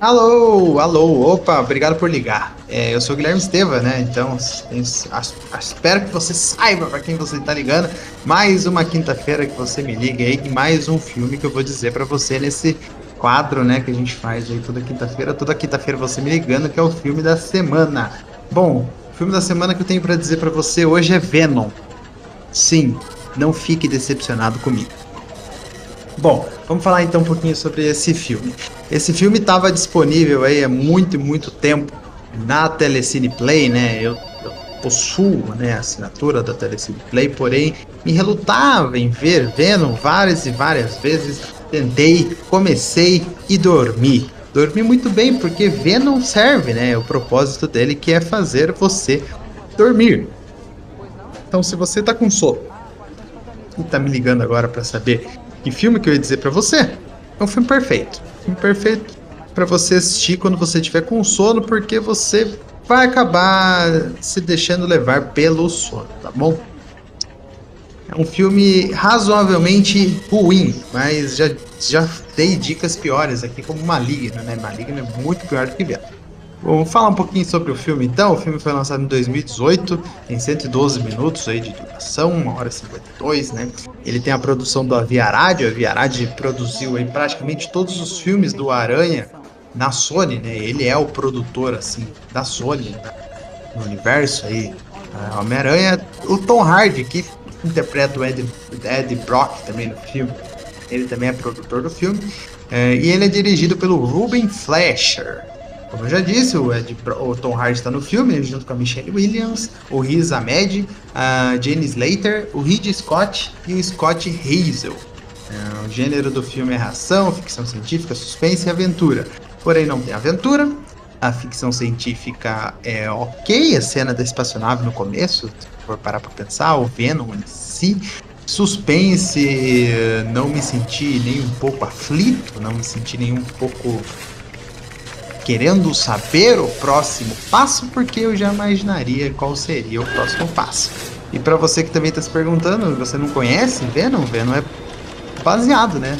Alô, alô, opa, obrigado por ligar. É, eu sou o Guilherme Esteva, né? Então, espero que você saiba para quem você tá ligando. Mais uma quinta-feira que você me liga aí, mais um filme que eu vou dizer para você nesse quadro, né, que a gente faz aí toda quinta-feira. Toda quinta-feira você me ligando, que é o filme da semana. Bom, o filme da semana que eu tenho para dizer para você hoje é Venom. Sim, não fique decepcionado comigo. Bom, vamos falar então um pouquinho sobre esse filme. Esse filme estava disponível aí há muito, muito tempo na Telecine Play, né? Eu, eu possuo né, a assinatura da Telecine Play, porém me relutava em ver Venom várias e várias vezes. Tentei, comecei e dormi. Dormi muito bem porque Venom serve, né? O propósito dele que é fazer você dormir. Então, se você tá com sono e tá me ligando agora para saber que filme que eu ia dizer para você? É um filme perfeito. Filme perfeito para você assistir quando você tiver com sono, porque você vai acabar se deixando levar pelo sono, tá bom? É um filme razoavelmente ruim, mas já, já dei dicas piores aqui, como Maligno, né? Maligno é muito pior do que Venom. Vamos falar um pouquinho sobre o filme então. O filme foi lançado em 2018, tem 112 minutos aí de duração, 1 hora e 52, né? Ele tem a produção do Aviarad, o Aviarad produziu aí praticamente todos os filmes do Aranha na Sony, né? Ele é o produtor assim da Sony né? no universo aí. Homem-Aranha, o Tom Hardy que interpreta o Ed, Ed Brock também no filme. Ele também é produtor do filme. É, e ele é dirigido pelo Ruben Fleischer. Como eu já disse, o, Ed, o Tom Hardy está no filme, junto com a Michelle Williams, o Riz Ahmed, a Jane Slater, o Reed Scott e o Scott Hazel. É, o gênero do filme é ação, ficção científica, suspense e aventura. Porém, não tem aventura. A ficção científica é ok, a cena da espaçonave no começo, se for parar para pensar, o Venom em si. Suspense, não me senti nem um pouco aflito, não me senti nem um pouco querendo saber o próximo passo, porque eu já imaginaria qual seria o próximo passo. E para você que também está se perguntando, você não conhece Venom? Venom é baseado, né,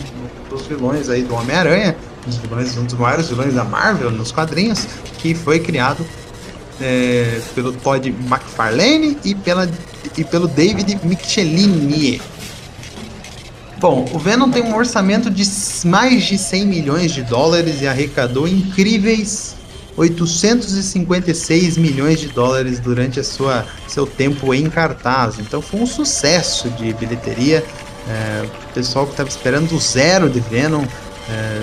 nos vilões aí do Homem-Aranha, os vilões, um dos maiores vilões da Marvel nos quadrinhos, que foi criado é, pelo Todd McFarlane e, pela, e pelo David Michelini. Bom, o Venom tem um orçamento de mais de 100 milhões de dólares e arrecadou incríveis 856 milhões de dólares durante a sua, seu tempo em cartaz. Então foi um sucesso de bilheteria. É, o pessoal que estava esperando o zero de Venom. É,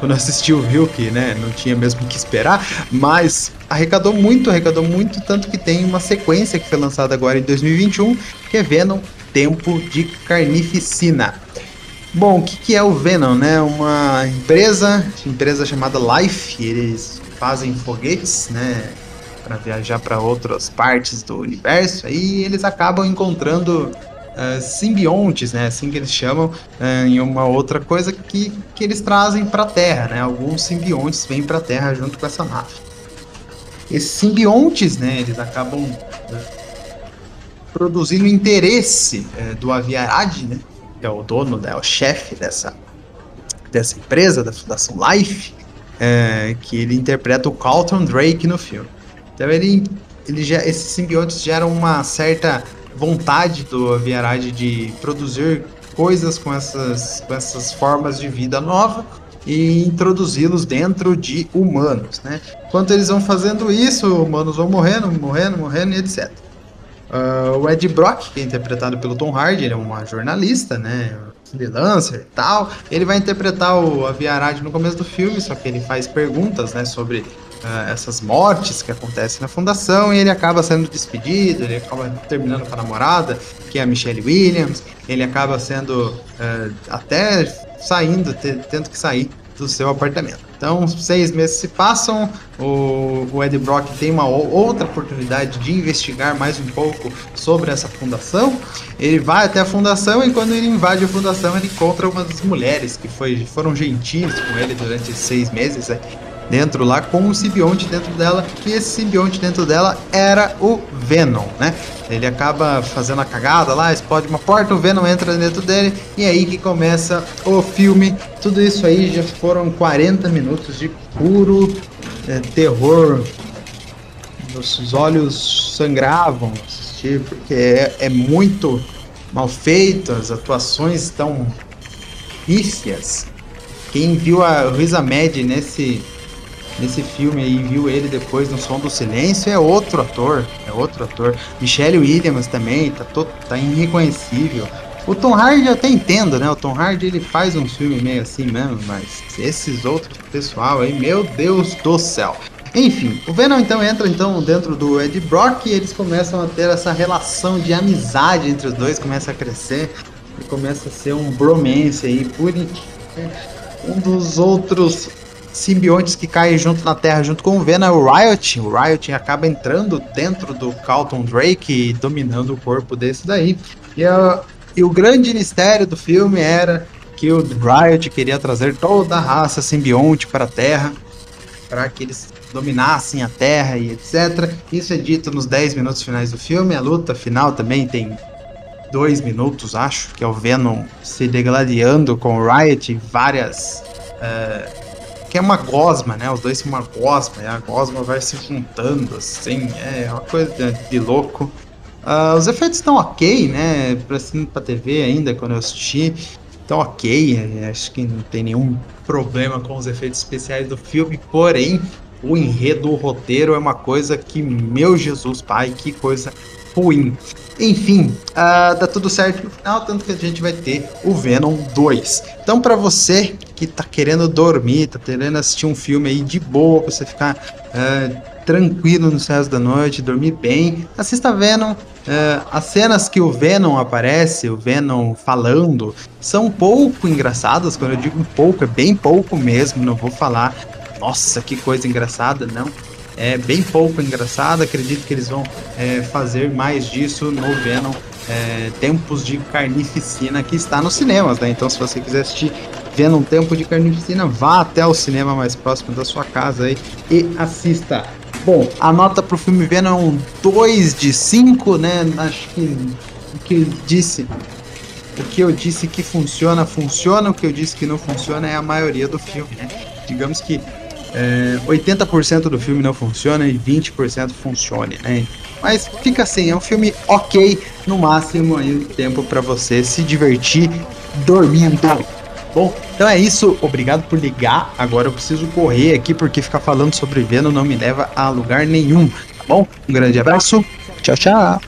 quando assistiu viu que né, não tinha mesmo que esperar, mas arrecadou muito, arrecadou muito, tanto que tem uma sequência que foi lançada agora em 2021, que é Venom tempo de carnificina. Bom, o que, que é o Venom, né? Uma empresa, empresa chamada Life, eles fazem foguetes, né? Para viajar para outras partes do universo. Aí eles acabam encontrando uh, simbiontes, né? Assim que eles chamam, uh, em uma outra coisa que, que eles trazem para a Terra, né? Alguns simbiontes vêm para a Terra junto com essa nave. Esses simbiontes, né? Eles acabam uh, produzindo interesse é, do Aviarad, né, que é o dono, né, o chefe dessa, dessa empresa, da Fundação Life, é, que ele interpreta o Carlton Drake no filme. Então ele, ele já, esses simbiontes geram uma certa vontade do Aviarad de produzir coisas com essas, com essas formas de vida nova e introduzi-los dentro de humanos, né? Enquanto eles vão fazendo isso, humanos vão morrendo, morrendo, morrendo e etc. Uh, o Ed Brock, que é interpretado pelo Tom Hardy, ele é uma jornalista, né? Freelancer e tal. Ele vai interpretar o Aviarad no começo do filme, só que ele faz perguntas, né, sobre uh, essas mortes que acontecem na fundação e ele acaba sendo despedido, ele acaba terminando com a namorada, que é a Michelle Williams, ele acaba sendo uh, até saindo, tendo que sair do seu apartamento. Então, seis meses se passam, o, o Ed Brock tem uma outra oportunidade de investigar mais um pouco sobre essa fundação. Ele vai até a fundação e quando ele invade a fundação, ele encontra uma das mulheres que foi, foram gentis com ele durante seis meses. Né? Dentro lá com um simbionte dentro dela, e esse simbionte dentro dela era o Venom, né? Ele acaba fazendo a cagada lá, explode uma porta, o Venom entra dentro dele, e é aí que começa o filme. Tudo isso aí já foram 40 minutos de puro é, terror. Nossos olhos sangravam assistir, porque é, é muito mal feito, as atuações estão pífias. Quem viu a Risa Mad nesse nesse filme aí viu ele depois no Som do Silêncio é outro ator, é outro ator. Michelle Williams também tá todo, tá irreconhecível. O Tom Hardy eu até entendo, né? O Tom Hardy ele faz um filme meio assim mesmo, mas esses outros pessoal aí, meu Deus do céu. Enfim, o Venom então entra então dentro do Ed Brock e eles começam a ter essa relação de amizade entre os dois, começa a crescer e começa a ser um bromance aí por um dos outros simbiontes que caem junto na Terra junto com o Venom é o Riot. O Riot acaba entrando dentro do Carlton Drake e dominando o corpo desse daí. E, e o grande mistério do filme era que o Riot queria trazer toda a raça simbionte para a Terra para que eles dominassem a Terra e etc. Isso é dito nos 10 minutos finais do filme. A luta final também tem dois minutos, acho, que é o Venom se degladiando com o Riot várias. Uh, que é uma gosma, né? Os dois são uma gosma, e a gosma vai se juntando, assim, é uma coisa de louco. Uh, os efeitos estão ok, né? Pra, cima pra TV ainda, quando eu assisti, estão ok. Acho que não tem nenhum problema com os efeitos especiais do filme, porém, o enredo, o roteiro é uma coisa que, meu Jesus, pai, que coisa ruim. Enfim, uh, dá tudo certo no final, tanto que a gente vai ter o Venom 2. Então, para você que tá querendo dormir, tá querendo assistir um filme aí de boa, pra você ficar uh, tranquilo nos céus da noite, dormir bem, assista Venom. Uh, as cenas que o Venom aparece, o Venom falando, são pouco engraçadas. Quando eu digo pouco, é bem pouco mesmo. Não vou falar, nossa, que coisa engraçada, não é bem pouco engraçado. Acredito que eles vão é, fazer mais disso no Venom é, Tempos de Carnificina, que está nos cinemas, né? Então, se você quiser assistir Venom Tempo de Carnificina, vá até o cinema mais próximo da sua casa aí e assista. Bom, a nota pro filme Venom é um 2 de 5, né? Acho que o que disse. O que eu disse que funciona, funciona. O que eu disse que não funciona é a maioria do filme, né? Digamos que é, 80% do filme não funciona e 20% funcione, né? Mas fica assim, é um filme ok, no máximo aí o tempo para você se divertir dormindo. Bom, então é isso, obrigado por ligar. Agora eu preciso correr aqui porque ficar falando sobre Venom não me leva a lugar nenhum, tá bom? Um grande abraço, tchau, tchau.